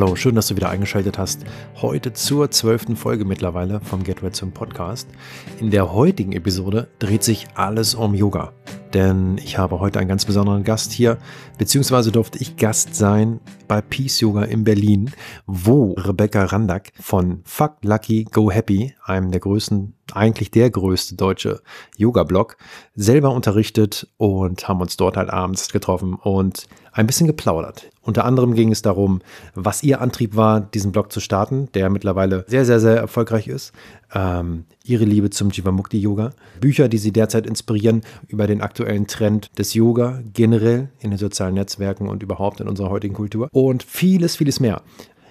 Hallo, schön, dass du wieder eingeschaltet hast. Heute zur zwölften Folge mittlerweile vom Get Red zum Podcast. In der heutigen Episode dreht sich alles um Yoga. Denn ich habe heute einen ganz besonderen Gast hier, beziehungsweise durfte ich Gast sein bei Peace Yoga in Berlin, wo Rebecca Randack von Fuck Lucky Go Happy, einem der größten, eigentlich der größte deutsche Yoga-Blog, selber unterrichtet und haben uns dort halt abends getroffen und ein bisschen geplaudert. Unter anderem ging es darum, was ihr Antrieb war, diesen Blog zu starten, der mittlerweile sehr, sehr, sehr erfolgreich ist. Ähm, ihre Liebe zum Jivamukti Yoga. Bücher, die sie derzeit inspirieren über den aktuellen Trend des Yoga generell in den sozialen Netzwerken und überhaupt in unserer heutigen Kultur. Und vieles, vieles mehr.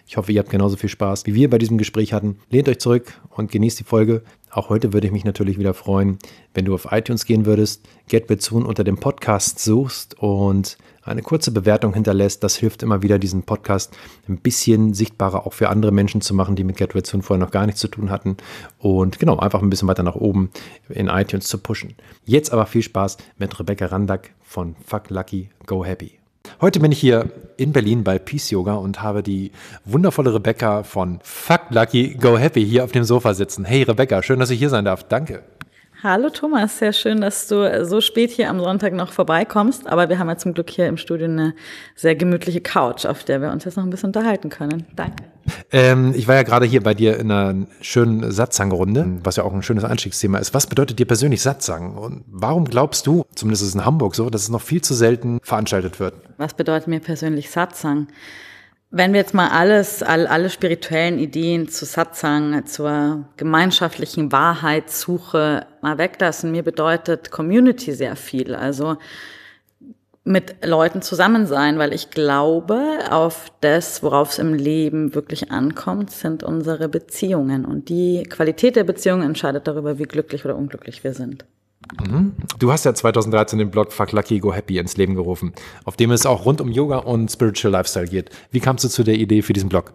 Ich hoffe, ihr habt genauso viel Spaß, wie wir bei diesem Gespräch hatten. Lehnt euch zurück und genießt die Folge. Auch heute würde ich mich natürlich wieder freuen, wenn du auf iTunes gehen würdest, Get Bezun unter dem Podcast suchst und eine kurze Bewertung hinterlässt. Das hilft immer wieder, diesen Podcast ein bisschen sichtbarer auch für andere Menschen zu machen, die mit Get vorher noch gar nichts zu tun hatten. Und genau, einfach ein bisschen weiter nach oben in iTunes zu pushen. Jetzt aber viel Spaß mit Rebecca Randack von Fuck Lucky, Go Happy. Heute bin ich hier in Berlin bei Peace Yoga und habe die wundervolle Rebecca von Fuck Lucky Go Happy hier auf dem Sofa sitzen. Hey Rebecca, schön, dass ich hier sein darf. Danke. Hallo Thomas, sehr schön, dass du so spät hier am Sonntag noch vorbeikommst. Aber wir haben ja zum Glück hier im Studio eine sehr gemütliche Couch, auf der wir uns jetzt noch ein bisschen unterhalten können. Danke. Ähm, ich war ja gerade hier bei dir in einer schönen Satzangrunde, was ja auch ein schönes Einstiegsthema ist. Was bedeutet dir persönlich Satzang? Und warum glaubst du, zumindest ist es in Hamburg so, dass es noch viel zu selten veranstaltet wird? Was bedeutet mir persönlich Satzang? Wenn wir jetzt mal alles, all, alle spirituellen Ideen zu Satsang, zur gemeinschaftlichen Wahrheitssuche mal weglassen, mir bedeutet Community sehr viel. Also mit Leuten zusammen sein, weil ich glaube, auf das, worauf es im Leben wirklich ankommt, sind unsere Beziehungen. Und die Qualität der Beziehungen entscheidet darüber, wie glücklich oder unglücklich wir sind. Mhm. Du hast ja 2013 den Blog Fuck Lucky Go Happy ins Leben gerufen, auf dem es auch rund um Yoga und Spiritual Lifestyle geht. Wie kamst du zu der Idee für diesen Blog?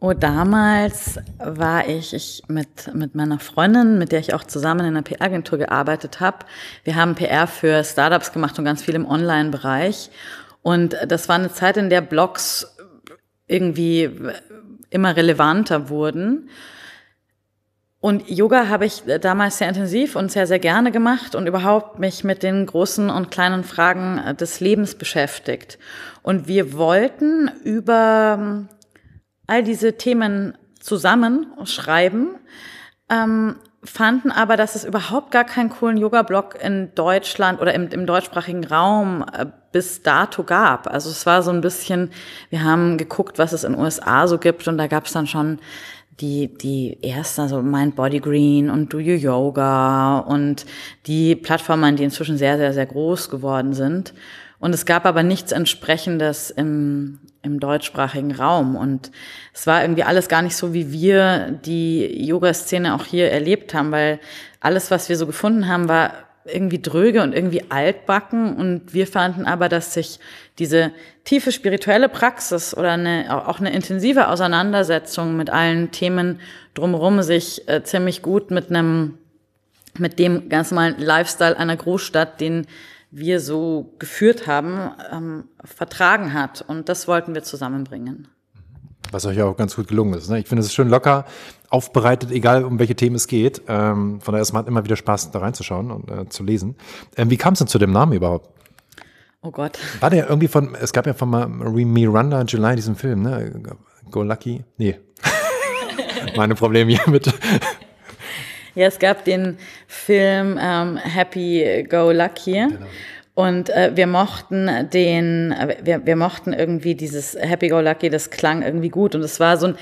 Oh, damals war ich, ich mit, mit meiner Freundin, mit der ich auch zusammen in einer PR-Agentur gearbeitet habe. Wir haben PR für Startups gemacht und ganz viel im Online-Bereich. Und das war eine Zeit, in der Blogs irgendwie immer relevanter wurden. Und Yoga habe ich damals sehr intensiv und sehr, sehr gerne gemacht und überhaupt mich mit den großen und kleinen Fragen des Lebens beschäftigt. Und wir wollten über ähm, all diese Themen zusammen schreiben, ähm, fanden aber, dass es überhaupt gar keinen coolen Yoga-Blog in Deutschland oder im, im deutschsprachigen Raum äh, bis dato gab. Also es war so ein bisschen, wir haben geguckt, was es in den USA so gibt und da gab es dann schon die, die ersten, also Mind Body Green und Do You Yoga und die Plattformen, die inzwischen sehr, sehr, sehr groß geworden sind. Und es gab aber nichts entsprechendes im, im deutschsprachigen Raum. Und es war irgendwie alles gar nicht so, wie wir die Yoga-Szene auch hier erlebt haben, weil alles, was wir so gefunden haben, war irgendwie dröge und irgendwie altbacken. Und wir fanden aber, dass sich diese tiefe spirituelle Praxis oder eine, auch eine intensive Auseinandersetzung mit allen Themen drumherum sich äh, ziemlich gut mit einem, mit dem ganz normalen Lifestyle einer Großstadt, den wir so geführt haben, ähm, vertragen hat. Und das wollten wir zusammenbringen. Was euch auch ganz gut gelungen ist. Ne? Ich finde, es ist schön locker aufbereitet, egal um welche Themen es geht. Ähm, von daher, es macht immer wieder Spaß, da reinzuschauen und äh, zu lesen. Ähm, wie kam es denn zu dem Namen überhaupt? Oh Gott. War der irgendwie von, es gab ja von Miranda July diesen Film, ne? Go Lucky? Nee. Meine Probleme hier mit. Ja, es gab den Film ähm, Happy Go Lucky. Genau. Und äh, wir mochten den, wir, wir mochten irgendwie dieses Happy Go Lucky, das klang irgendwie gut. Und es war so ein,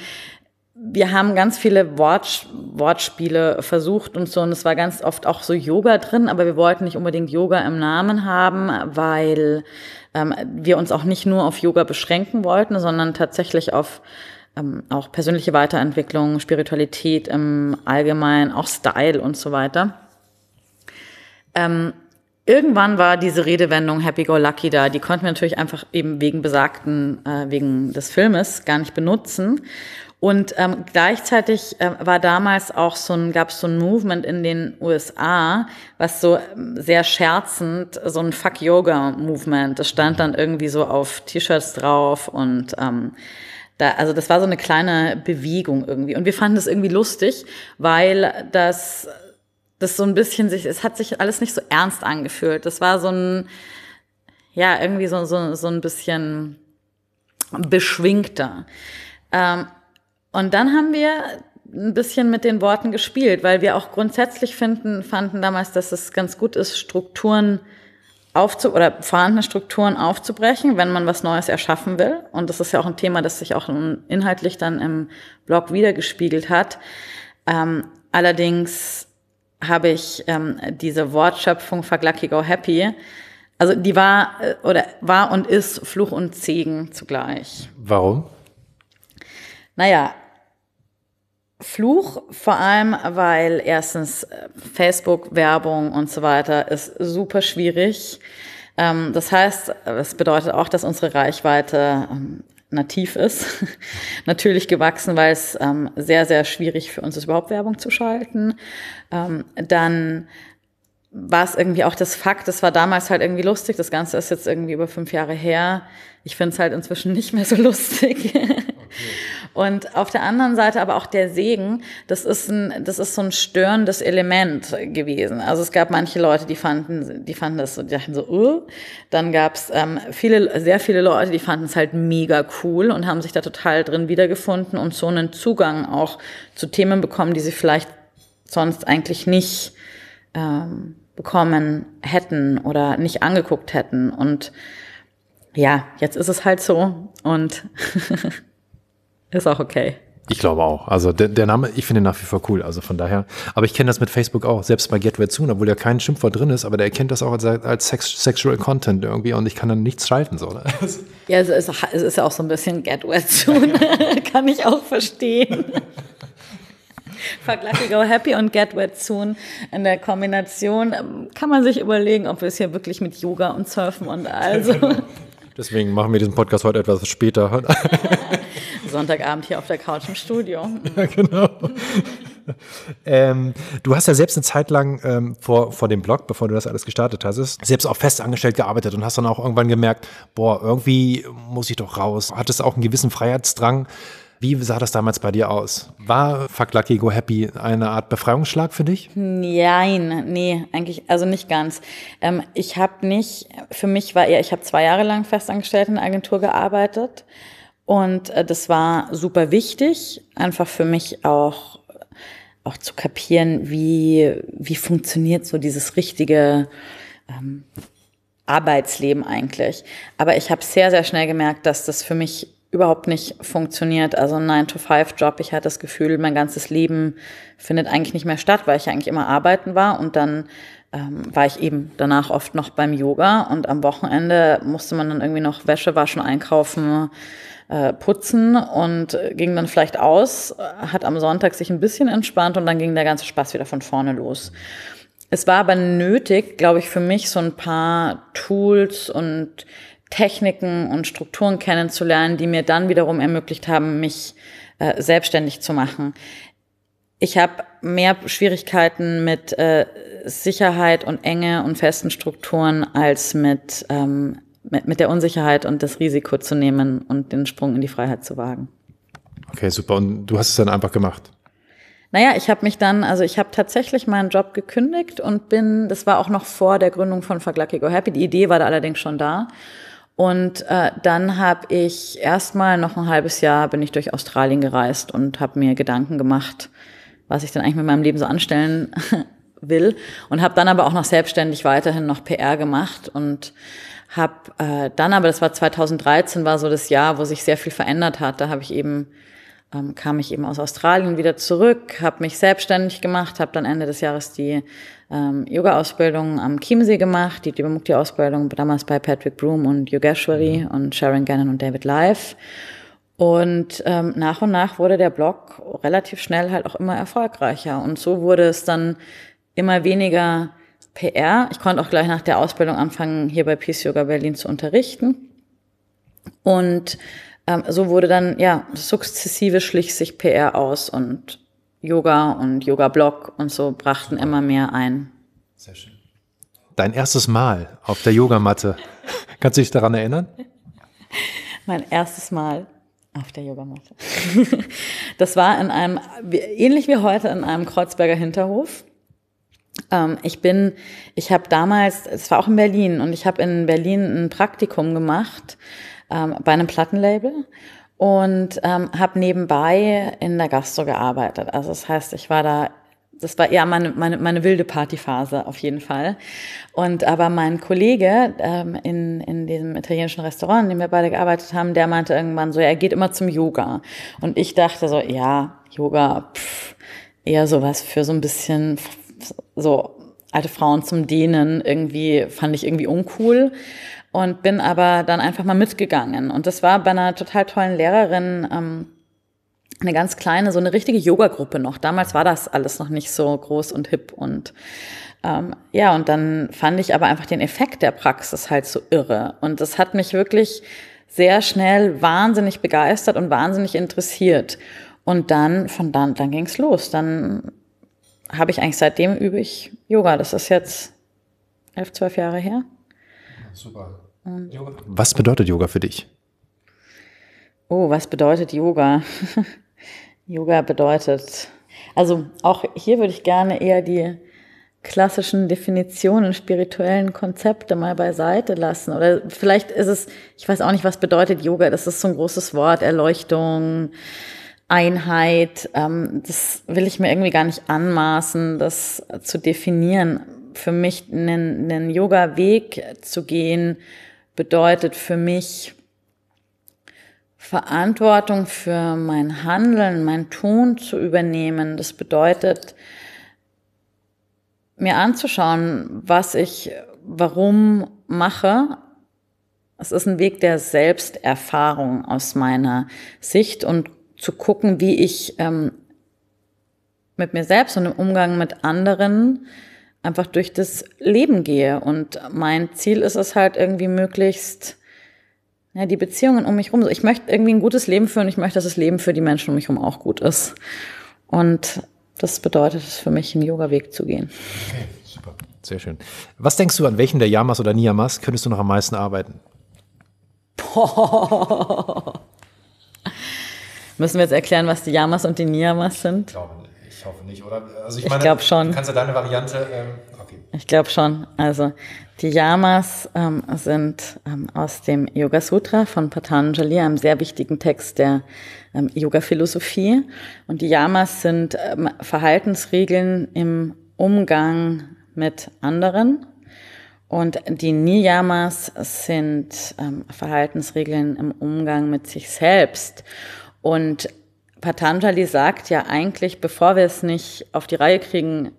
wir haben ganz viele Wort, Wortspiele versucht und so, und es war ganz oft auch so Yoga drin, aber wir wollten nicht unbedingt Yoga im Namen haben, weil ähm, wir uns auch nicht nur auf Yoga beschränken wollten, sondern tatsächlich auf ähm, auch persönliche Weiterentwicklung, Spiritualität im Allgemeinen, auch Style und so weiter. Ähm, irgendwann war diese Redewendung Happy Go Lucky da. Die konnten wir natürlich einfach eben wegen besagten, äh, wegen des Filmes gar nicht benutzen. Und ähm, gleichzeitig äh, war damals auch so ein, gab es so ein Movement in den USA, was so ähm, sehr scherzend, so ein Fuck Yoga Movement. Das stand dann irgendwie so auf T-Shirts drauf und ähm, da, also das war so eine kleine Bewegung irgendwie. Und wir fanden das irgendwie lustig, weil das, das so ein bisschen sich, es hat sich alles nicht so ernst angefühlt. Das war so ein, ja, irgendwie so, so, so ein bisschen beschwingter. Ähm, und dann haben wir ein bisschen mit den Worten gespielt, weil wir auch grundsätzlich finden, fanden damals, dass es ganz gut ist, Strukturen aufzu oder vorhandene Strukturen aufzubrechen, wenn man was Neues erschaffen will. Und das ist ja auch ein Thema, das sich auch inhaltlich dann im Blog wiedergespiegelt hat. Ähm, allerdings habe ich ähm, diese Wortschöpfung Fuck Lucky Go Happy, also die war äh, oder war und ist Fluch und Segen zugleich. Warum? Naja, Fluch vor allem, weil erstens äh, Facebook-Werbung und so weiter ist super schwierig. Ähm, das heißt, es bedeutet auch, dass unsere Reichweite ähm, nativ ist, natürlich gewachsen, weil es ähm, sehr, sehr schwierig für uns ist, überhaupt Werbung zu schalten. Dann war es irgendwie auch das Fakt, das war damals halt irgendwie lustig, das Ganze ist jetzt irgendwie über fünf Jahre her. Ich finde es halt inzwischen nicht mehr so lustig. Und auf der anderen Seite aber auch der Segen, das ist ein, das ist so ein störendes Element gewesen. Also es gab manche Leute, die fanden, die fanden das so, die dachten so, uh. dann gab es ähm, viele, sehr viele Leute, die fanden es halt mega cool und haben sich da total drin wiedergefunden und so einen Zugang auch zu Themen bekommen, die sie vielleicht sonst eigentlich nicht ähm, bekommen hätten oder nicht angeguckt hätten. Und ja, jetzt ist es halt so und ist auch okay. Ich glaube auch. Also der, der Name, ich finde nach wie vor cool. Also von daher. Aber ich kenne das mit Facebook auch, selbst bei Get Red Soon, obwohl ja kein Schimpfwort drin ist, aber der erkennt das auch als, als Sex, Sexual Content irgendwie und ich kann dann nichts schalten. So, ne? Ja, es ist, es ist ja auch so ein bisschen Get Red Soon. kann ich auch verstehen. Lucky Go Happy und Get Wet Soon in der Kombination kann man sich überlegen, ob wir es hier wirklich mit Yoga und Surfen und also. Deswegen machen wir diesen Podcast heute etwas später. Sonntagabend hier auf der Couch im Studio. Ja, genau. ähm, du hast ja selbst eine Zeit lang ähm, vor, vor dem Blog, bevor du das alles gestartet hast, selbst auch fest angestellt gearbeitet und hast dann auch irgendwann gemerkt, boah, irgendwie muss ich doch raus. Hattest auch einen gewissen Freiheitsdrang. Wie sah das damals bei dir aus? War Fuck Lucky Go Happy eine Art Befreiungsschlag für dich? Nein, nee, eigentlich, also nicht ganz. Ähm, ich habe nicht, für mich war eher, ich habe zwei Jahre lang festangestellt in der Agentur gearbeitet und äh, das war super wichtig, einfach für mich auch, auch zu kapieren, wie, wie funktioniert so dieses richtige ähm, Arbeitsleben eigentlich. Aber ich habe sehr, sehr schnell gemerkt, dass das für mich überhaupt nicht funktioniert. Also ein 9-to-5-Job, ich hatte das Gefühl, mein ganzes Leben findet eigentlich nicht mehr statt, weil ich eigentlich immer arbeiten war und dann ähm, war ich eben danach oft noch beim Yoga und am Wochenende musste man dann irgendwie noch Wäsche waschen, einkaufen, äh, putzen und ging dann vielleicht aus, hat am Sonntag sich ein bisschen entspannt und dann ging der ganze Spaß wieder von vorne los. Es war aber nötig, glaube ich, für mich so ein paar Tools und Techniken und Strukturen kennenzulernen, die mir dann wiederum ermöglicht haben, mich äh, selbstständig zu machen. Ich habe mehr Schwierigkeiten mit äh, Sicherheit und Enge und festen Strukturen als mit, ähm, mit, mit der Unsicherheit und das Risiko zu nehmen und den Sprung in die Freiheit zu wagen. Okay, super. Und du hast es dann einfach gemacht? Naja, ich habe mich dann, also ich habe tatsächlich meinen Job gekündigt und bin, das war auch noch vor der Gründung von Fuck Lucky Go Happy. Die Idee war da allerdings schon da und äh, dann habe ich erstmal noch ein halbes Jahr bin ich durch Australien gereist und habe mir Gedanken gemacht, was ich dann eigentlich mit meinem Leben so anstellen will. Und habe dann aber auch noch selbstständig weiterhin noch PR gemacht und habe äh, dann aber, das war 2013, war so das Jahr, wo sich sehr viel verändert hat. Da habe ich eben ähm, kam ich eben aus Australien wieder zurück, habe mich selbstständig gemacht, habe dann Ende des Jahres die ähm, Yoga-Ausbildung am Chiemsee gemacht, die Devamukti-Ausbildung damals bei Patrick Broom und Yogeshwari und Sharon Gannon und David Live. Und ähm, nach und nach wurde der Blog relativ schnell halt auch immer erfolgreicher. Und so wurde es dann immer weniger PR. Ich konnte auch gleich nach der Ausbildung anfangen, hier bei Peace Yoga Berlin zu unterrichten. Und ähm, so wurde dann, ja, sukzessive schlich sich PR aus und Yoga und Yoga-Blog und so brachten immer mehr ein. Sehr schön. Dein erstes Mal auf der Yogamatte. Kannst du dich daran erinnern? Mein erstes Mal. Auf der Yogamatte. das war in einem, ähnlich wie heute, in einem Kreuzberger Hinterhof. Ähm, ich bin, ich habe damals, es war auch in Berlin, und ich habe in Berlin ein Praktikum gemacht ähm, bei einem Plattenlabel und ähm, habe nebenbei in der Gastro gearbeitet. Also das heißt, ich war da das war eher meine, meine, meine wilde Partyphase auf jeden Fall. Und aber mein Kollege ähm, in, in diesem italienischen Restaurant, in dem wir beide gearbeitet haben, der meinte irgendwann so, er geht immer zum Yoga. Und ich dachte so, ja, Yoga, pff, eher sowas für so ein bisschen so alte Frauen zum Dehnen, irgendwie fand ich irgendwie uncool und bin aber dann einfach mal mitgegangen. Und das war bei einer total tollen Lehrerin, ähm, eine ganz kleine, so eine richtige Yoga-Gruppe noch. Damals war das alles noch nicht so groß und hip und ähm, ja, und dann fand ich aber einfach den Effekt der Praxis halt so irre. Und das hat mich wirklich sehr schnell wahnsinnig begeistert und wahnsinnig interessiert. Und dann, von dann, dann ging's los. Dann habe ich eigentlich seitdem übe ich Yoga. Das ist jetzt elf, zwölf Jahre her. Super. Und Was bedeutet Yoga für dich? Oh, was bedeutet Yoga? Yoga bedeutet, also auch hier würde ich gerne eher die klassischen Definitionen, spirituellen Konzepte mal beiseite lassen. Oder vielleicht ist es, ich weiß auch nicht, was bedeutet Yoga. Das ist so ein großes Wort, Erleuchtung, Einheit. Ähm, das will ich mir irgendwie gar nicht anmaßen, das zu definieren. Für mich einen, einen Yoga-Weg zu gehen, bedeutet für mich, Verantwortung für mein Handeln, mein Tun zu übernehmen. Das bedeutet, mir anzuschauen, was ich warum mache. Es ist ein Weg der Selbsterfahrung aus meiner Sicht und zu gucken, wie ich ähm, mit mir selbst und im Umgang mit anderen einfach durch das Leben gehe. Und mein Ziel ist es halt irgendwie möglichst ja, die Beziehungen um mich rum. Ich möchte irgendwie ein gutes Leben führen. Ich möchte, dass das Leben für die Menschen um mich herum auch gut ist. Und das bedeutet es für mich, einen Yoga-Weg zu gehen. Okay, super. Sehr schön. Was denkst du, an welchen der Yamas oder Niyamas könntest du noch am meisten arbeiten? Boah. Müssen wir jetzt erklären, was die Yamas und die Niyamas sind? Ich glaube, ich hoffe nicht, oder? Also ich, ich glaube schon. Du kannst ja deine Variante. Ähm, okay. Ich glaube schon. Also die Yamas ähm, sind ähm, aus dem Yoga Sutra von Patanjali, einem sehr wichtigen Text der ähm, Yoga-Philosophie. Und die Yamas sind ähm, Verhaltensregeln im Umgang mit anderen. Und die Niyamas sind ähm, Verhaltensregeln im Umgang mit sich selbst. Und Patanjali sagt ja eigentlich, bevor wir es nicht auf die Reihe kriegen,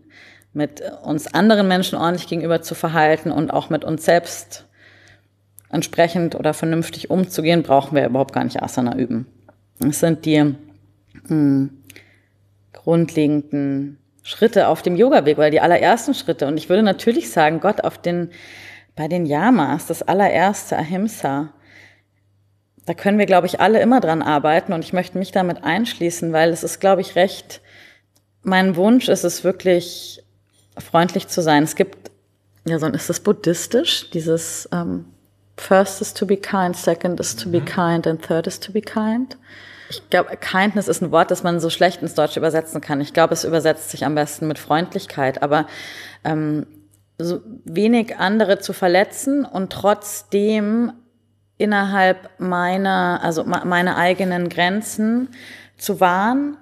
mit uns anderen Menschen ordentlich gegenüber zu verhalten und auch mit uns selbst entsprechend oder vernünftig umzugehen, brauchen wir überhaupt gar nicht Asana üben. Es sind die hm, grundlegenden Schritte auf dem Yoga-Weg oder die allerersten Schritte. Und ich würde natürlich sagen, Gott auf den, bei den Yamas, das allererste Ahimsa, da können wir, glaube ich, alle immer dran arbeiten und ich möchte mich damit einschließen, weil es ist, glaube ich, recht, mein Wunsch ist es wirklich, freundlich zu sein. Es gibt, ja, so ist das buddhistisch, dieses ähm, First is to be kind, second is to be mhm. kind and third is to be kind. Ich glaube, Kindness ist ein Wort, das man so schlecht ins Deutsche übersetzen kann. Ich glaube, es übersetzt sich am besten mit Freundlichkeit, aber ähm, so wenig andere zu verletzen und trotzdem innerhalb meiner, also meine eigenen Grenzen zu wahren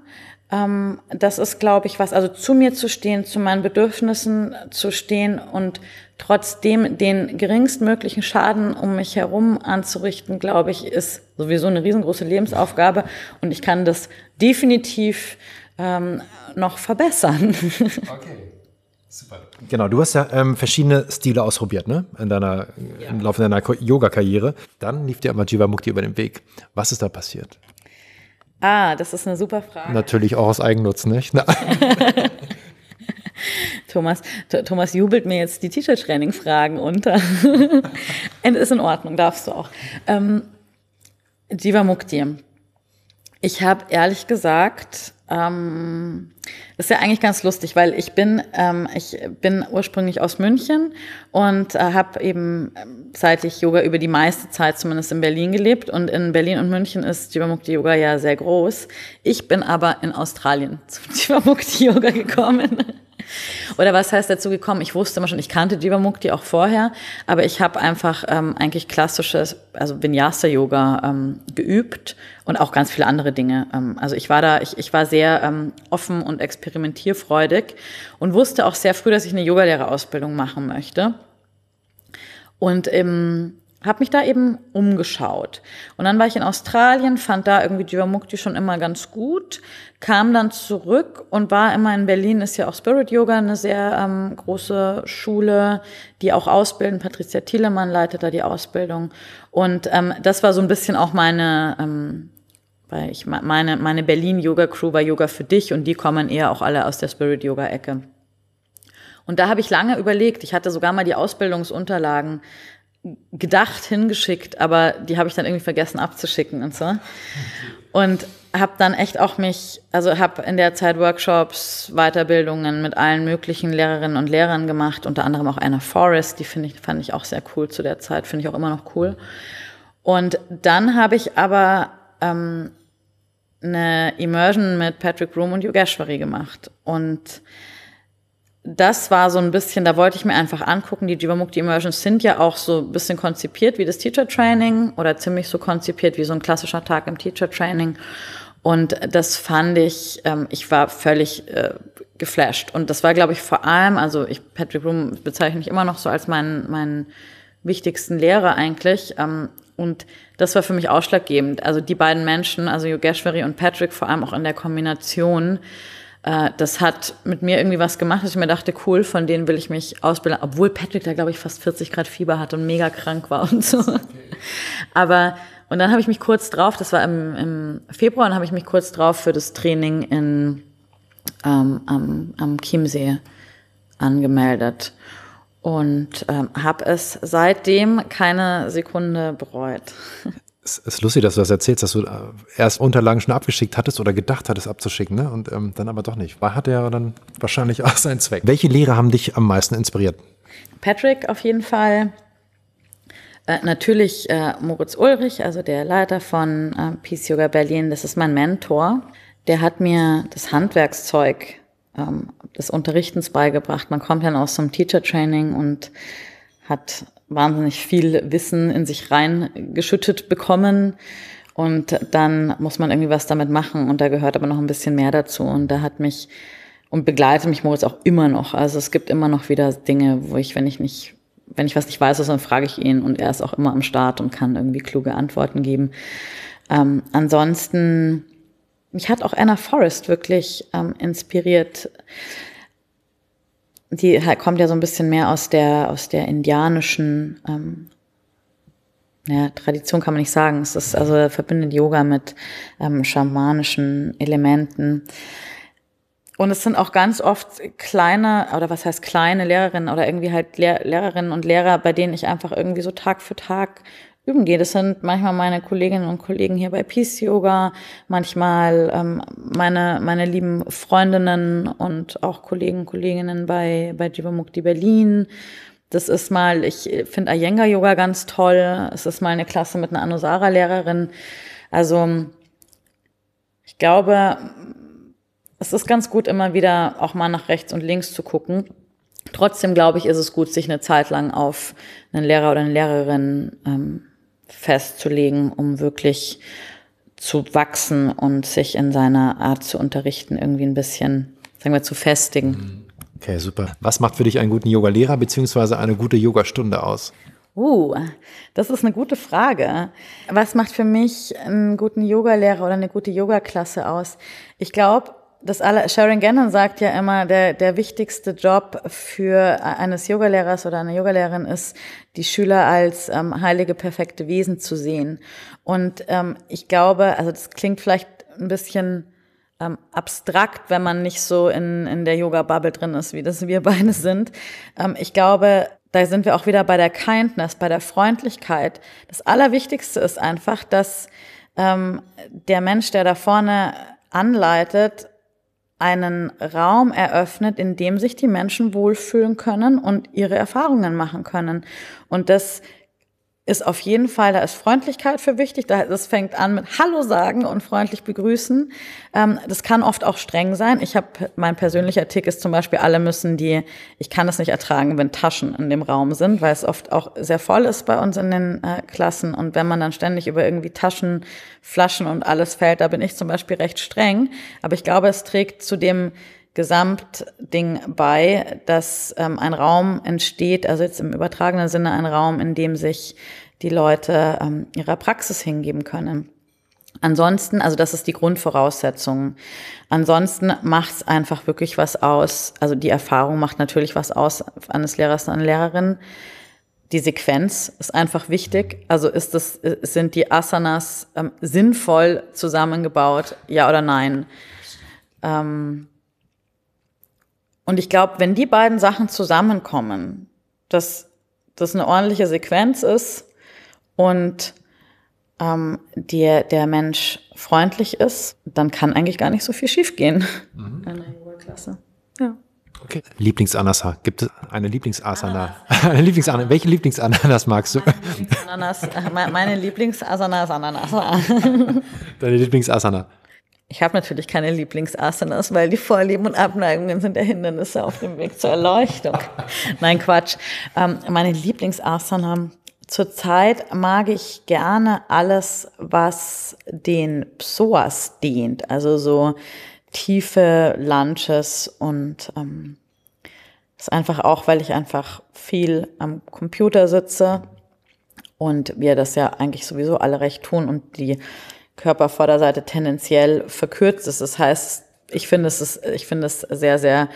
ähm, das ist, glaube ich, was, also zu mir zu stehen, zu meinen Bedürfnissen zu stehen und trotzdem den geringstmöglichen Schaden um mich herum anzurichten, glaube ich, ist sowieso eine riesengroße Lebensaufgabe und ich kann das definitiv ähm, noch verbessern. Okay. Super. Genau, du hast ja ähm, verschiedene Stile ausprobiert, ne? In deiner, ja. im Laufe deiner Yoga-Karriere. Dann lief dir aber Jiva Mukti über den Weg. Was ist da passiert? Ah, das ist eine super Frage. Natürlich auch aus Eigennutz, nicht? Thomas, Thomas jubelt mir jetzt die T-Shirt-Training-Fragen unter. ist in Ordnung, darfst du auch. Ähm, Jiva Mukti. Ich habe ehrlich gesagt Ähm, ist ja eigentlich ganz lustig, weil ich bin, ähm, ich bin ursprünglich aus München und äh, habe eben, seit ich Yoga über die meiste Zeit zumindest in Berlin gelebt und in Berlin und München ist Jivamukti Yoga ja sehr groß. Ich bin aber in Australien zum Jivamukti Yoga gekommen. Oder was heißt dazu gekommen? Ich wusste immer schon, ich kannte Jivamukti auch vorher, aber ich habe einfach ähm, eigentlich klassisches, also Vinyasa-Yoga ähm, geübt und auch ganz viele andere Dinge. Ähm, also ich war da, ich, ich war sehr ähm, offen und experimentierfreudig und wusste auch sehr früh, dass ich eine Yogalehrerausbildung machen möchte. Und im habe mich da eben umgeschaut. Und dann war ich in Australien, fand da irgendwie Jivamukti schon immer ganz gut, kam dann zurück und war immer in Berlin, ist ja auch Spirit Yoga eine sehr ähm, große Schule, die auch ausbilden. Patricia Thielemann leitet da die Ausbildung. Und ähm, das war so ein bisschen auch meine, ähm, weil ich meine, meine Berlin-Yoga-Crew war Yoga für dich und die kommen eher auch alle aus der Spirit Yoga-Ecke. Und da habe ich lange überlegt. Ich hatte sogar mal die Ausbildungsunterlagen gedacht hingeschickt, aber die habe ich dann irgendwie vergessen abzuschicken und so. Und habe dann echt auch mich, also habe in der Zeit Workshops, Weiterbildungen mit allen möglichen Lehrerinnen und Lehrern gemacht, unter anderem auch Anna Forrest, die finde ich, fand ich auch sehr cool zu der Zeit, finde ich auch immer noch cool. Und dann habe ich aber ähm, eine Immersion mit Patrick Broom und Yogeshwari gemacht und das war so ein bisschen, da wollte ich mir einfach angucken, die Jivamukti Immersions sind ja auch so ein bisschen konzipiert wie das Teacher Training oder ziemlich so konzipiert wie so ein klassischer Tag im Teacher Training. Und das fand ich, ähm, ich war völlig äh, geflasht. Und das war, glaube ich, vor allem, also ich, Patrick Bloom bezeichne ich immer noch so als meinen, meinen wichtigsten Lehrer eigentlich. Ähm, und das war für mich ausschlaggebend. Also die beiden Menschen, also Yogeshwari und Patrick, vor allem auch in der Kombination, äh, das hat mit mir irgendwie was gemacht, dass ich mir dachte, cool, von denen will ich mich ausbilden. Obwohl Patrick da, glaube ich, fast 40 Grad Fieber hat und mega krank war und so. Aber, und dann habe ich mich kurz drauf, das war im, im Februar, dann habe ich mich kurz drauf für das Training in, ähm, am, am Chiemsee angemeldet und ähm, habe es seitdem keine Sekunde bereut. Es ist lustig, dass du das erzählst, dass du äh, erst Unterlagen schon abgeschickt hattest oder gedacht hattest abzuschicken, ne? Und ähm, dann aber doch nicht. War hat er dann wahrscheinlich auch seinen Zweck. Welche Lehrer haben dich am meisten inspiriert? Patrick auf jeden Fall. Äh, natürlich äh, Moritz Ulrich, also der Leiter von äh, Peace Yoga Berlin, das ist mein Mentor. Der hat mir das Handwerkszeug ähm, des Unterrichtens beigebracht. Man kommt dann aus so einem Teacher Training und hat wahnsinnig viel Wissen in sich reingeschüttet bekommen. Und dann muss man irgendwie was damit machen. Und da gehört aber noch ein bisschen mehr dazu. Und da hat mich und begleitet mich Moritz auch immer noch. Also es gibt immer noch wieder Dinge, wo ich, wenn ich nicht, wenn ich was nicht weiß, dann frage ich ihn und er ist auch immer am Start und kann irgendwie kluge Antworten geben. Ähm, ansonsten, mich hat auch Anna Forrest wirklich ähm, inspiriert die kommt ja so ein bisschen mehr aus der, aus der indianischen ähm, ja, Tradition kann man nicht sagen. Es ist also verbindet Yoga mit ähm, schamanischen Elementen. Und es sind auch ganz oft kleine, oder was heißt kleine Lehrerinnen oder irgendwie halt Lehr Lehrerinnen und Lehrer, bei denen ich einfach irgendwie so Tag für Tag üben gehe. Das sind manchmal meine Kolleginnen und Kollegen hier bei Peace Yoga, manchmal ähm, meine, meine lieben Freundinnen und auch Kollegen Kolleginnen bei, bei Jivamukti Berlin. Das ist mal, ich finde Iyengar Yoga ganz toll. Es ist mal eine Klasse mit einer Anusara-Lehrerin. Also, ich glaube, es ist ganz gut, immer wieder auch mal nach rechts und links zu gucken. Trotzdem glaube ich, ist es gut, sich eine Zeit lang auf einen Lehrer oder eine Lehrerin ähm, festzulegen, um wirklich zu wachsen und sich in seiner Art zu unterrichten irgendwie ein bisschen, sagen wir, zu festigen. Okay, super. Was macht für dich einen guten Yoga-Lehrer bzw. eine gute Yogastunde aus? Uh, das ist eine gute Frage. Was macht für mich einen guten Yogalehrer oder eine gute Yogaklasse aus? Ich glaube, das alle, Sharon Gannon sagt ja immer, der, der wichtigste Job für eines Yogalehrers oder einer Yogalehrerin ist, die Schüler als ähm, heilige, perfekte Wesen zu sehen. Und ähm, ich glaube, also das klingt vielleicht ein bisschen ähm, abstrakt, wenn man nicht so in, in der Yoga-Bubble drin ist, wie das wir beide sind. Ähm, ich glaube, da sind wir auch wieder bei der Kindness, bei der Freundlichkeit. Das Allerwichtigste ist einfach, dass ähm, der Mensch, der da vorne anleitet, einen Raum eröffnet, in dem sich die Menschen wohlfühlen können und ihre Erfahrungen machen können. Und das ist auf jeden Fall, da ist Freundlichkeit für wichtig. Das fängt an mit Hallo sagen und freundlich begrüßen. Ähm, das kann oft auch streng sein. Ich habe, mein persönlicher Tick ist zum Beispiel, alle müssen die, ich kann es nicht ertragen, wenn Taschen in dem Raum sind, weil es oft auch sehr voll ist bei uns in den äh, Klassen. Und wenn man dann ständig über irgendwie Taschen, Flaschen und alles fällt, da bin ich zum Beispiel recht streng. Aber ich glaube, es trägt zu dem Gesamtding bei, dass ähm, ein Raum entsteht, also jetzt im übertragenen Sinne ein Raum, in dem sich die Leute ähm, ihrer Praxis hingeben können. Ansonsten, also das ist die Grundvoraussetzung. Ansonsten macht es einfach wirklich was aus. Also die Erfahrung macht natürlich was aus eines Lehrers und einer Lehrerin. Die Sequenz ist einfach wichtig. Also ist das, sind die Asanas ähm, sinnvoll zusammengebaut, ja oder nein? Ähm, und ich glaube, wenn die beiden Sachen zusammenkommen, dass das eine ordentliche Sequenz ist und ähm, der, der Mensch freundlich ist, dann kann eigentlich gar nicht so viel schiefgehen mhm. in einer Yoga-Klasse. Ja. Okay. Lieblingsanasa. Gibt es eine Lieblingsasana? eine Lieblingsananas. Welche Lieblingsananas magst du? Meine Lieblingsananas, äh, meine Lieblingsasana ist Ananas. Deine Lieblingsasana. Ich habe natürlich keine Lieblingsasanas, weil die Vorlieben und Abneigungen sind der Hindernisse auf dem Weg zur Erleuchtung. Nein, Quatsch. Ähm, meine Lieblingsasana. Zurzeit mag ich gerne alles, was den Psoas dient. Also so tiefe Lunches und ähm, das ist einfach auch, weil ich einfach viel am Computer sitze und wir das ja eigentlich sowieso alle recht tun und die Körpervorderseite tendenziell verkürzt ist. Das heißt, ich finde es, ist, ich finde es sehr, sehr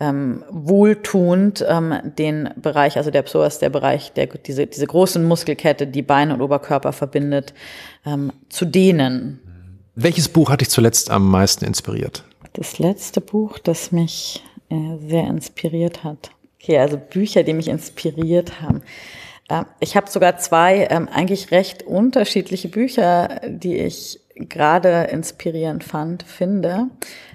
ähm, wohltuend, ähm, den Bereich, also der Psoas, der Bereich, der diese, diese großen Muskelkette, die Beine und Oberkörper verbindet, ähm, zu dehnen. Welches Buch hat dich zuletzt am meisten inspiriert? Das letzte Buch, das mich äh, sehr inspiriert hat. Okay, also Bücher, die mich inspiriert haben. Ich habe sogar zwei ähm, eigentlich recht unterschiedliche Bücher, die ich gerade inspirierend fand, finde.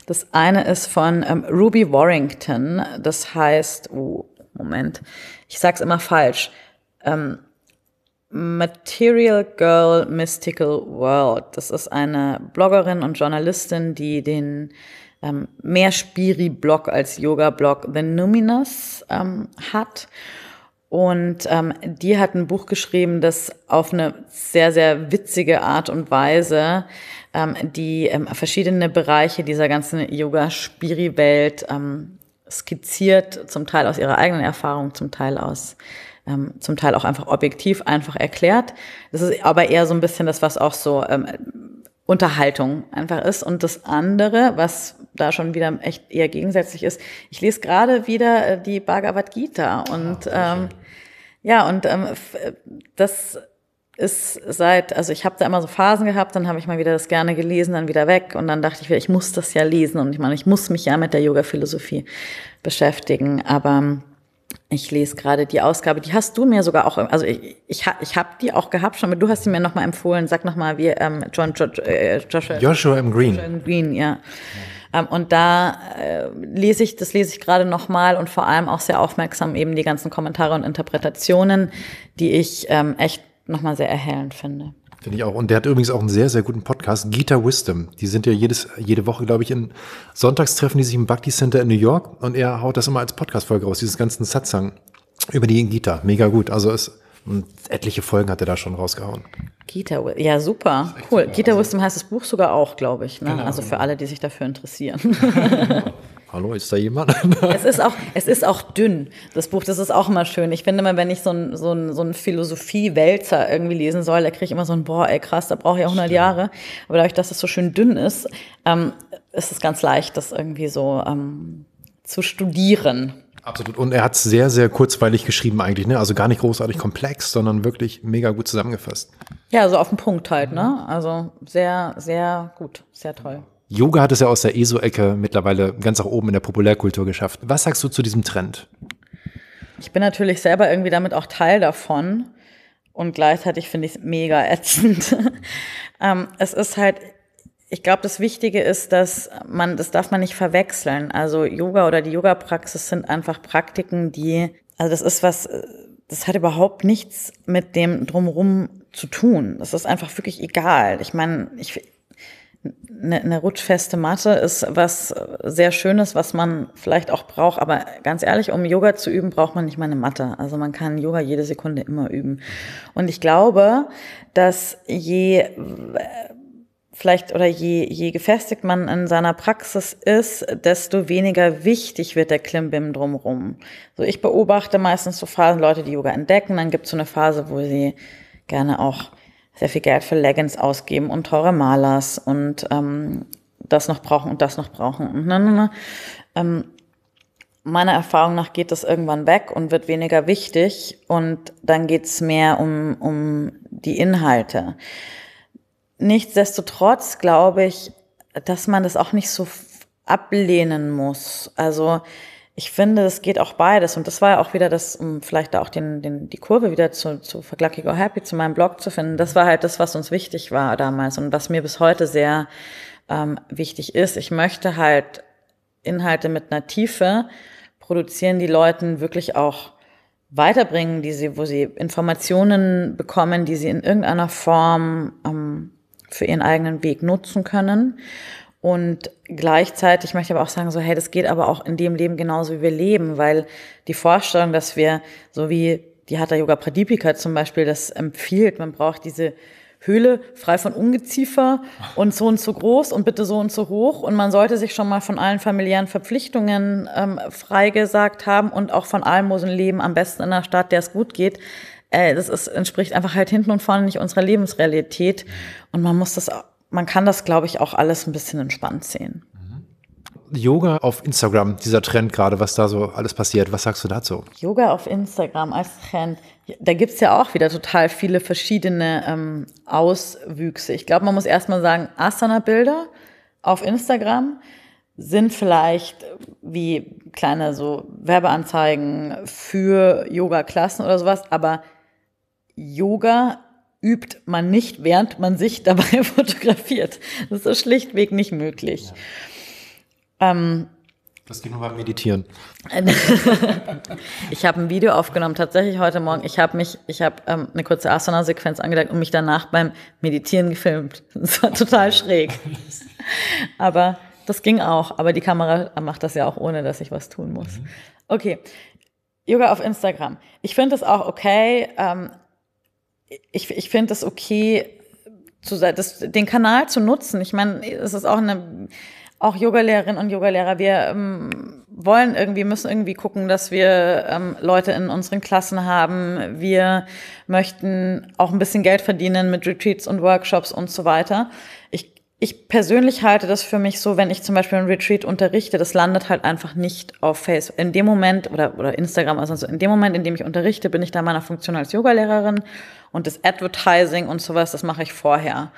Das eine ist von ähm, Ruby Warrington. Das heißt, oh, Moment, ich sag's immer falsch. Ähm, Material Girl Mystical World. Das ist eine Bloggerin und Journalistin, die den ähm, mehr Spiri-Blog als Yoga-Blog The Numinous ähm, hat. Und ähm, die hat ein Buch geschrieben, das auf eine sehr, sehr witzige Art und Weise ähm, die ähm, verschiedene Bereiche dieser ganzen Yoga-Spiri-Welt ähm, skizziert, zum Teil aus ihrer eigenen Erfahrung, zum Teil aus ähm, zum Teil auch einfach objektiv einfach erklärt. Das ist aber eher so ein bisschen das, was auch so ähm, Unterhaltung einfach ist. Und das andere, was da schon wieder echt eher gegensätzlich ist, ich lese gerade wieder äh, die Bhagavad Gita. Und ah, ähm, ja, und ähm, das ist seit, also ich habe da immer so Phasen gehabt, dann habe ich mal wieder das gerne gelesen, dann wieder weg. Und dann dachte ich wieder, ich muss das ja lesen. Und ich meine, ich muss mich ja mit der Yoga-Philosophie beschäftigen, aber ich lese gerade die Ausgabe, die hast du mir sogar auch, also ich, ich, ich habe die auch gehabt schon, aber du hast sie mir nochmal empfohlen, sag nochmal, wie ähm, John, John äh, Joshua, Joshua M. Green. Joshua M. Green, ja. Ähm, und da äh, lese ich, das lese ich gerade nochmal und vor allem auch sehr aufmerksam eben die ganzen Kommentare und Interpretationen, die ich ähm, echt nochmal sehr erhellend finde. Finde ich auch. Und der hat übrigens auch einen sehr, sehr guten Podcast, Gita Wisdom. Die sind ja jedes, jede Woche, glaube ich, in Sonntagstreffen, die sich im Bhakti Center in New York. Und er haut das immer als Podcast-Folge raus, dieses ganzen Satsang über die Gita. Mega gut. Also es, etliche Folgen hat er da schon rausgehauen. Gita, ja super, cool. Gita Wisdom heißt das Buch sogar auch, glaube ich. Ne? Genau, also für alle, die sich dafür interessieren. Hallo, ist da jemand? es ist auch, es ist auch dünn, das Buch. Das ist auch immer schön. Ich finde immer, wenn ich so ein, so ein, so ein Philosophie-Wälzer irgendwie lesen soll, da kriege ich immer so ein, boah, ey, krass, da brauche ich ja 100 Stimmt. Jahre. Aber dadurch, dass es so schön dünn ist, ähm, ist es ganz leicht, das irgendwie so ähm, zu studieren. Absolut. Und er hat es sehr, sehr kurzweilig geschrieben eigentlich, ne? Also gar nicht großartig komplex, sondern wirklich mega gut zusammengefasst. Ja, so auf den Punkt halt, ne? Also sehr, sehr gut, sehr toll. Yoga hat es ja aus der ESO-Ecke mittlerweile ganz nach oben in der Populärkultur geschafft. Was sagst du zu diesem Trend? Ich bin natürlich selber irgendwie damit auch Teil davon und gleichzeitig finde ich es mega ätzend. ähm, es ist halt, ich glaube, das Wichtige ist, dass man, das darf man nicht verwechseln. Also Yoga oder die Yoga-Praxis sind einfach Praktiken, die, also das ist was, das hat überhaupt nichts mit dem drumherum zu tun. Das ist einfach wirklich egal. Ich meine, ich, eine, eine rutschfeste Matte ist was sehr Schönes, was man vielleicht auch braucht. Aber ganz ehrlich, um Yoga zu üben, braucht man nicht mal eine Matte. Also man kann Yoga jede Sekunde immer üben. Und ich glaube, dass je vielleicht oder je, je gefestigt man in seiner Praxis ist, desto weniger wichtig wird der Klimbim drumherum. So ich beobachte meistens so Phasen, Leute, die Yoga entdecken, dann gibt es so eine Phase, wo sie gerne auch sehr viel Geld für Leggings ausgeben und teure Malers und ähm, das noch brauchen und das noch brauchen. Und ne, ne, ne. Ähm, meiner Erfahrung nach geht das irgendwann weg und wird weniger wichtig und dann geht's mehr um, um die Inhalte. Nichtsdestotrotz glaube ich, dass man das auch nicht so ablehnen muss. Also ich finde, es geht auch beides. Und das war ja auch wieder das, um vielleicht da auch den, den, die Kurve wieder zu, zu Verglucky Go Happy, zu meinem Blog zu finden. Das war halt das, was uns wichtig war damals und was mir bis heute sehr ähm, wichtig ist. Ich möchte halt Inhalte mit einer Tiefe produzieren, die Leuten wirklich auch weiterbringen, die sie, wo sie Informationen bekommen, die sie in irgendeiner Form ähm, für ihren eigenen Weg nutzen können. Und gleichzeitig möchte ich aber auch sagen, so, hey, das geht aber auch in dem Leben genauso, wie wir leben, weil die Vorstellung, dass wir, so wie die Hatha Yoga Pradipika zum Beispiel das empfiehlt, man braucht diese Höhle frei von Ungeziefer und so und so groß und bitte so und so hoch und man sollte sich schon mal von allen familiären Verpflichtungen ähm, freigesagt haben und auch von Almosen leben, am besten in einer Stadt, der es gut geht. Äh, das ist, entspricht einfach halt hinten und vorne nicht unserer Lebensrealität und man muss das man kann das, glaube ich, auch alles ein bisschen entspannt sehen. Yoga auf Instagram, dieser Trend gerade, was da so alles passiert. Was sagst du dazu? Yoga auf Instagram als Trend. Da gibt's ja auch wieder total viele verschiedene ähm, Auswüchse. Ich glaube, man muss erstmal sagen, Asana-Bilder auf Instagram sind vielleicht wie kleine so Werbeanzeigen für Yoga-Klassen oder sowas, aber Yoga übt man nicht, während man sich dabei fotografiert. Das ist schlichtweg nicht möglich. Ja. Ähm, das geht nur beim Meditieren. ich habe ein Video aufgenommen, tatsächlich heute Morgen. Ich habe mich, ich habe ähm, eine kurze Asana-Sequenz angedacht und mich danach beim Meditieren gefilmt. Das war total schräg. Aber das ging auch. Aber die Kamera macht das ja auch, ohne dass ich was tun muss. Mhm. Okay. Yoga auf Instagram. Ich finde das auch okay. Ähm, ich, ich finde es okay, zu, das, den Kanal zu nutzen. Ich meine, es ist auch eine, auch Yogalehrerinnen und Yogalehrer, wir ähm, wollen irgendwie, müssen irgendwie gucken, dass wir ähm, Leute in unseren Klassen haben. Wir möchten auch ein bisschen Geld verdienen mit Retreats und Workshops und so weiter. Ich ich persönlich halte das für mich so, wenn ich zum Beispiel ein Retreat unterrichte, das landet halt einfach nicht auf Facebook. In dem Moment oder, oder Instagram, also in dem Moment, in dem ich unterrichte, bin ich da meiner Funktion als Yogalehrerin und das Advertising und sowas, das mache ich vorher.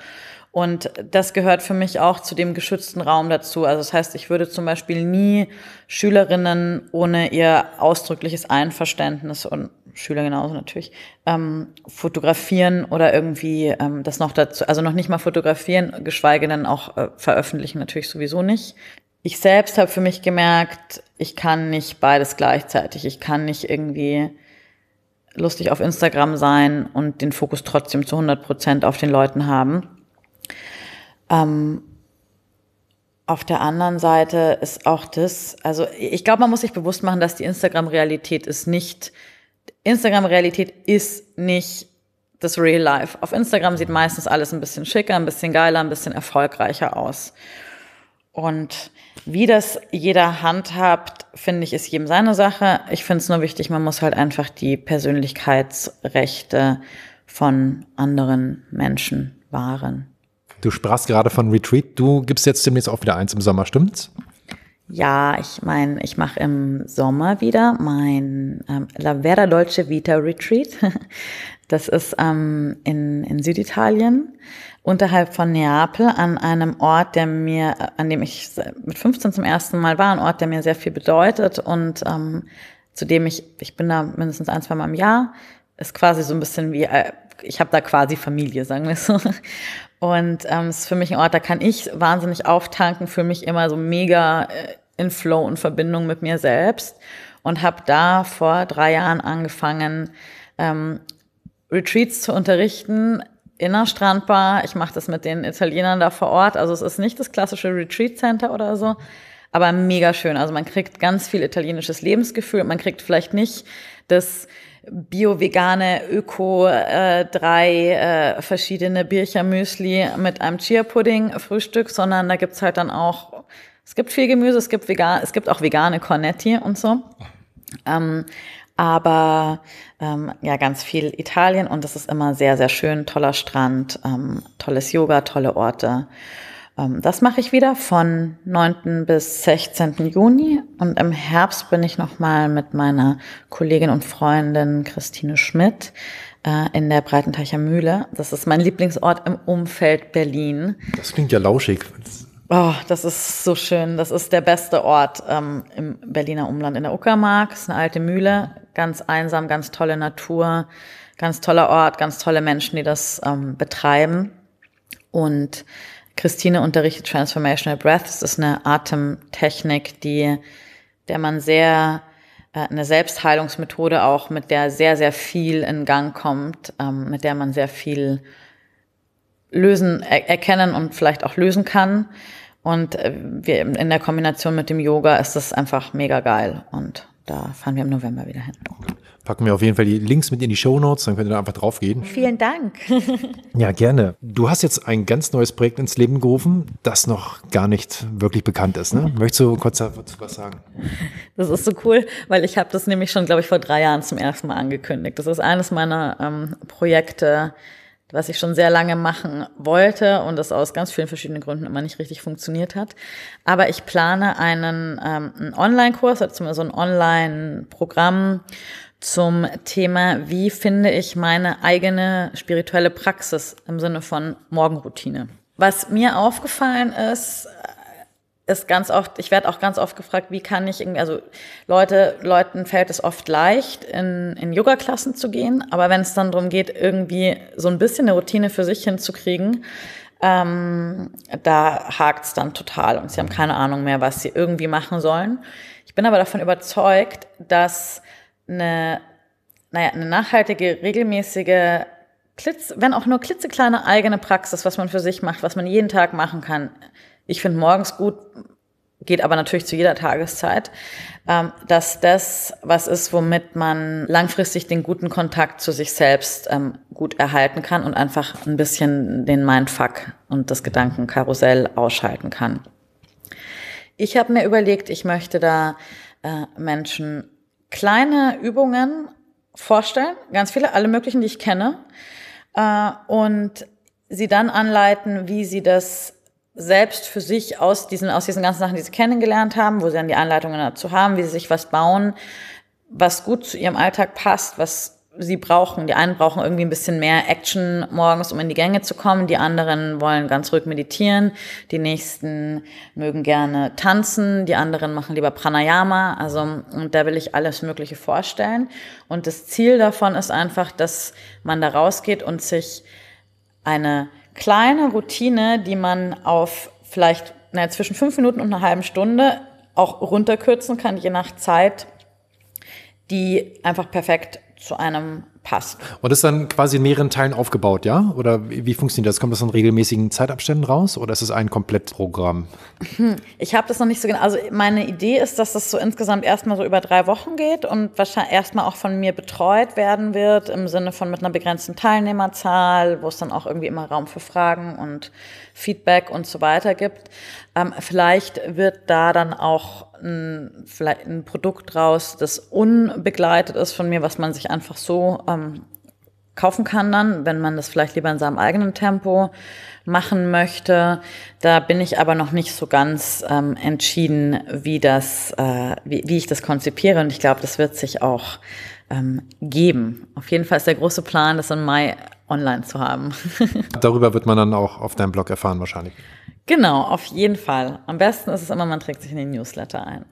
Und das gehört für mich auch zu dem geschützten Raum dazu. Also das heißt, ich würde zum Beispiel nie Schülerinnen ohne ihr ausdrückliches Einverständnis und Schüler genauso natürlich, ähm, fotografieren oder irgendwie ähm, das noch dazu, also noch nicht mal fotografieren, geschweige denn auch äh, veröffentlichen, natürlich sowieso nicht. Ich selbst habe für mich gemerkt, ich kann nicht beides gleichzeitig. Ich kann nicht irgendwie lustig auf Instagram sein und den Fokus trotzdem zu 100 Prozent auf den Leuten haben. Ähm, auf der anderen Seite ist auch das, also ich glaube, man muss sich bewusst machen, dass die Instagram-Realität ist nicht Instagram-Realität ist nicht das Real Life. Auf Instagram sieht meistens alles ein bisschen schicker, ein bisschen geiler, ein bisschen erfolgreicher aus. Und wie das jeder handhabt, finde ich, ist jedem seine Sache. Ich finde es nur wichtig, man muss halt einfach die Persönlichkeitsrechte von anderen Menschen wahren. Du sprachst gerade von Retreat. Du gibst jetzt demnächst auch wieder eins im Sommer, stimmt's? Ja, ich meine, ich mache im Sommer wieder mein ähm, La Vera Dolce Vita Retreat. Das ist ähm, in, in Süditalien, unterhalb von Neapel, an einem Ort, der mir, an dem ich mit 15 zum ersten Mal war, ein Ort, der mir sehr viel bedeutet und ähm, zu dem ich, ich bin da mindestens ein, zwei Mal im Jahr, ist quasi so ein bisschen wie, äh, ich habe da quasi Familie, sagen wir so. Und ähm, es ist für mich ein Ort, da kann ich wahnsinnig auftanken, für mich immer so mega äh, in Flow und Verbindung mit mir selbst. Und habe da vor drei Jahren angefangen, ähm, Retreats zu unterrichten in der Strandbar. Ich mache das mit den Italienern da vor Ort. Also es ist nicht das klassische Retreat Center oder so, aber mega schön. Also man kriegt ganz viel italienisches Lebensgefühl. Man kriegt vielleicht nicht das bio-vegane Öko äh, drei äh, verschiedene Bircher-Müsli mit einem Chia-Pudding-Frühstück, sondern da gibt's halt dann auch, es gibt viel Gemüse, es gibt vegan, es gibt auch vegane Cornetti und so. Ähm, aber ähm, ja, ganz viel Italien und es ist immer sehr, sehr schön, toller Strand, ähm, tolles Yoga, tolle Orte. Ähm, das mache ich wieder von 9. bis 16. Juni und im Herbst bin ich nochmal mit meiner Kollegin und Freundin Christine Schmidt äh, in der Breitenteicher Mühle. Das ist mein Lieblingsort im Umfeld Berlin. Das klingt ja lauschig. Oh, das ist so schön. Das ist der beste Ort ähm, im Berliner Umland in der Uckermark. Das ist eine alte Mühle, ganz einsam, ganz tolle Natur, ganz toller Ort, ganz tolle Menschen, die das ähm, betreiben. Und Christine unterrichtet Transformational Breath. Das ist eine Atemtechnik, die, der man sehr, äh, eine Selbstheilungsmethode auch, mit der sehr, sehr viel in Gang kommt, ähm, mit der man sehr viel lösen, er erkennen und vielleicht auch lösen kann. Und äh, wir, in der Kombination mit dem Yoga ist das einfach mega geil. Und da fahren wir im November wieder hin. Packen wir auf jeden Fall die Links mit in die Show Notes, dann könnt ihr da einfach drauf gehen. Vielen Dank. ja, gerne. Du hast jetzt ein ganz neues Projekt ins Leben gerufen, das noch gar nicht wirklich bekannt ist. Ne? Möchtest du kurz dazu was sagen? Das ist so cool, weil ich habe das nämlich schon, glaube ich, vor drei Jahren zum ersten Mal angekündigt. Das ist eines meiner ähm, Projekte, was ich schon sehr lange machen wollte und das aus ganz vielen verschiedenen Gründen immer nicht richtig funktioniert hat. Aber ich plane einen, ähm, einen Online-Kurs, also so ein Online-Programm zum Thema, wie finde ich meine eigene spirituelle Praxis im Sinne von Morgenroutine. Was mir aufgefallen ist, ist ganz oft, ich werde auch ganz oft gefragt, wie kann ich irgendwie, also Leute, Leuten fällt es oft leicht, in, in Yoga-Klassen zu gehen, aber wenn es dann darum geht, irgendwie so ein bisschen eine Routine für sich hinzukriegen, ähm, da hakt's dann total und sie haben keine Ahnung mehr, was sie irgendwie machen sollen. Ich bin aber davon überzeugt, dass eine, naja, eine nachhaltige, regelmäßige, klitz, wenn auch nur klitzekleine eigene Praxis, was man für sich macht, was man jeden Tag machen kann, ich finde morgens gut, geht aber natürlich zu jeder Tageszeit, ähm, dass das was ist, womit man langfristig den guten Kontakt zu sich selbst ähm, gut erhalten kann und einfach ein bisschen den Mindfuck und das Gedankenkarussell ausschalten kann. Ich habe mir überlegt, ich möchte da äh, Menschen kleine Übungen vorstellen, ganz viele, alle möglichen, die ich kenne, äh, und sie dann anleiten, wie sie das selbst für sich aus diesen, aus diesen ganzen Sachen, die sie kennengelernt haben, wo sie dann die Anleitungen dazu haben, wie sie sich was bauen, was gut zu ihrem Alltag passt, was sie brauchen. Die einen brauchen irgendwie ein bisschen mehr Action morgens, um in die Gänge zu kommen. Die anderen wollen ganz ruhig meditieren. Die nächsten mögen gerne tanzen. Die anderen machen lieber Pranayama. Also, und da will ich alles Mögliche vorstellen. Und das Ziel davon ist einfach, dass man da rausgeht und sich eine kleine Routine, die man auf vielleicht naja, zwischen fünf Minuten und einer halben Stunde auch runterkürzen kann, je nach Zeit, die einfach perfekt zu einem passt. Und das ist dann quasi in mehreren Teilen aufgebaut, ja? Oder wie, wie funktioniert das? Kommt das in regelmäßigen Zeitabständen raus oder ist es ein Komplettprogramm? Hm, ich habe das noch nicht so genau. Also meine Idee ist, dass das so insgesamt erstmal so über drei Wochen geht und wahrscheinlich erstmal auch von mir betreut werden wird, im Sinne von mit einer begrenzten Teilnehmerzahl, wo es dann auch irgendwie immer Raum für Fragen und Feedback und so weiter gibt. Ähm, vielleicht wird da dann auch ein, vielleicht ein Produkt raus, das unbegleitet ist von mir, was man sich einfach so ähm, kaufen kann dann, wenn man das vielleicht lieber in seinem eigenen Tempo machen möchte. Da bin ich aber noch nicht so ganz ähm, entschieden, wie das, äh, wie, wie ich das konzipiere. Und ich glaube, das wird sich auch ähm, geben. Auf jeden Fall ist der große Plan, das im Mai online zu haben. Darüber wird man dann auch auf deinem Blog erfahren wahrscheinlich. Genau, auf jeden Fall. Am besten ist es immer, man trägt sich in den Newsletter ein.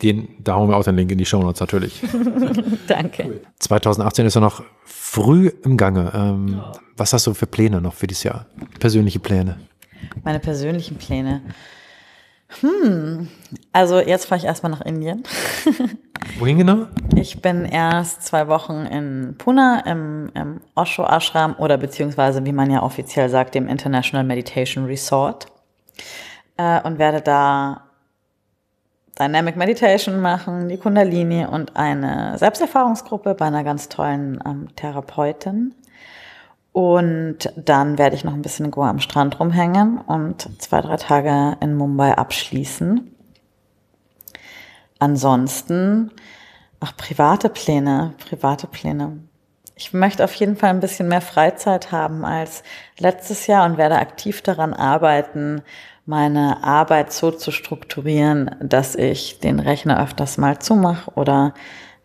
Den, da hauen wir auch den Link in die Show Notes natürlich. Danke. Cool. 2018 ist ja noch früh im Gange. Ähm, ja. Was hast du für Pläne noch für dieses Jahr? Persönliche Pläne? Meine persönlichen Pläne. Hm, also jetzt fahre ich erstmal nach Indien. Wohin genau? Ich bin erst zwei Wochen in Pune im, im Osho Ashram oder beziehungsweise, wie man ja offiziell sagt, dem International Meditation Resort äh, und werde da Dynamic Meditation machen, die Kundalini und eine Selbsterfahrungsgruppe bei einer ganz tollen ähm, Therapeutin. Und dann werde ich noch ein bisschen in Goa am Strand rumhängen und zwei, drei Tage in Mumbai abschließen. Ansonsten, ach, private Pläne, private Pläne. Ich möchte auf jeden Fall ein bisschen mehr Freizeit haben als letztes Jahr und werde aktiv daran arbeiten, meine Arbeit so zu strukturieren, dass ich den Rechner öfters mal zumache oder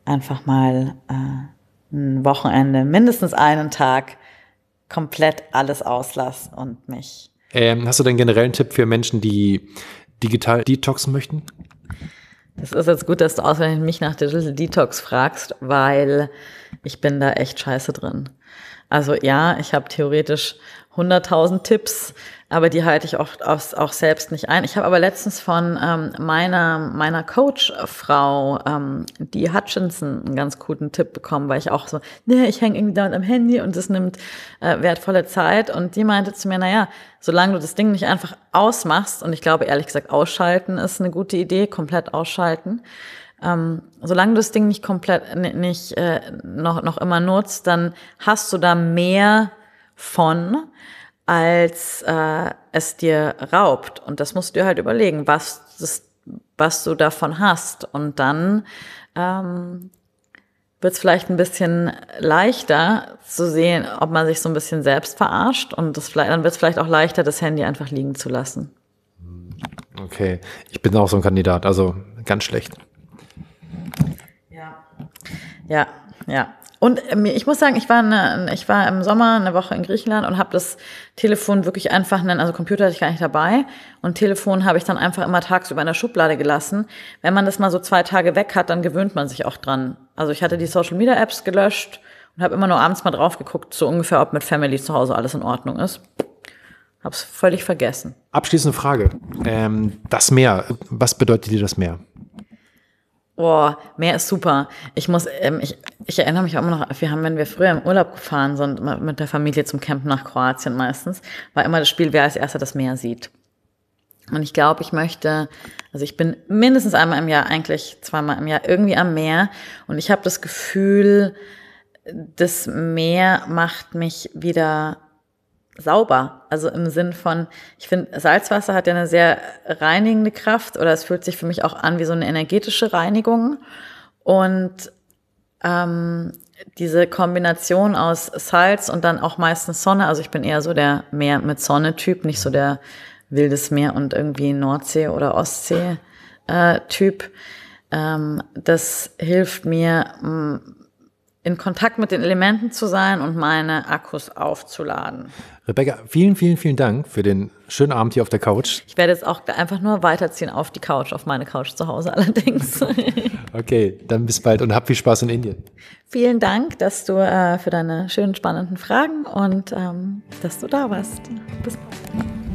einfach mal äh, ein Wochenende, mindestens einen Tag komplett alles auslasse und mich. Ähm, hast du denn generell einen Tipp für Menschen, die digital detoxen möchten? Das ist jetzt gut, dass du ausgerechnet mich nach Digital Detox fragst, weil ich bin da echt scheiße drin. Also ja, ich habe theoretisch 100.000 Tipps, aber die halte ich oft auch, auch selbst nicht ein. Ich habe aber letztens von ähm, meiner meiner Coach-Frau, ähm, die Hutchinson, einen ganz guten Tipp bekommen, weil ich auch so, nee, ich hänge irgendwie dauernd am Handy und das nimmt äh, wertvolle Zeit. Und die meinte zu mir, naja, solange du das Ding nicht einfach ausmachst, und ich glaube ehrlich gesagt, ausschalten ist eine gute Idee, komplett ausschalten. Ähm, solange du das Ding nicht komplett nicht äh, noch noch immer nutzt, dann hast du da mehr von, als äh, es dir raubt. Und das musst du dir halt überlegen, was, das, was du davon hast. Und dann ähm, wird es vielleicht ein bisschen leichter zu sehen, ob man sich so ein bisschen selbst verarscht. Und das, dann wird es vielleicht auch leichter, das Handy einfach liegen zu lassen. Okay, ich bin auch so ein Kandidat, also ganz schlecht. Ja, ja, ja. Und ähm, ich muss sagen, ich war, eine, ich war im Sommer eine Woche in Griechenland und habe das Telefon wirklich einfach, also Computer hatte ich gar nicht dabei und Telefon habe ich dann einfach immer tagsüber in der Schublade gelassen. Wenn man das mal so zwei Tage weg hat, dann gewöhnt man sich auch dran. Also ich hatte die Social Media Apps gelöscht und habe immer nur abends mal drauf geguckt, so ungefähr, ob mit Family zu Hause alles in Ordnung ist. Hab's völlig vergessen. Abschließende Frage. Ähm, das Meer, was bedeutet dir das Meer? Boah, Meer ist super. Ich muss, ähm, ich, ich erinnere mich auch immer noch, wir haben, wenn wir früher im Urlaub gefahren sind, mit der Familie zum Campen nach Kroatien meistens, war immer das Spiel, wer als erster das Meer sieht. Und ich glaube, ich möchte, also ich bin mindestens einmal im Jahr, eigentlich zweimal im Jahr irgendwie am Meer. Und ich habe das Gefühl, das Meer macht mich wieder sauber. Also im Sinn von, ich finde, Salzwasser hat ja eine sehr reinigende Kraft oder es fühlt sich für mich auch an wie so eine energetische Reinigung. Und ähm, diese Kombination aus Salz und dann auch meistens Sonne, also ich bin eher so der Meer mit Sonne-Typ, nicht so der wildes Meer und irgendwie Nordsee- oder Ostsee-Typ. Äh, ähm, das hilft mir, in Kontakt mit den Elementen zu sein und meine Akkus aufzuladen. Rebecca, vielen, vielen, vielen Dank für den schönen Abend hier auf der Couch. Ich werde jetzt auch einfach nur weiterziehen auf die Couch, auf meine Couch zu Hause allerdings. okay, dann bis bald und hab viel Spaß in Indien. Vielen Dank, dass du äh, für deine schönen, spannenden Fragen und ähm, dass du da warst. Bis bald.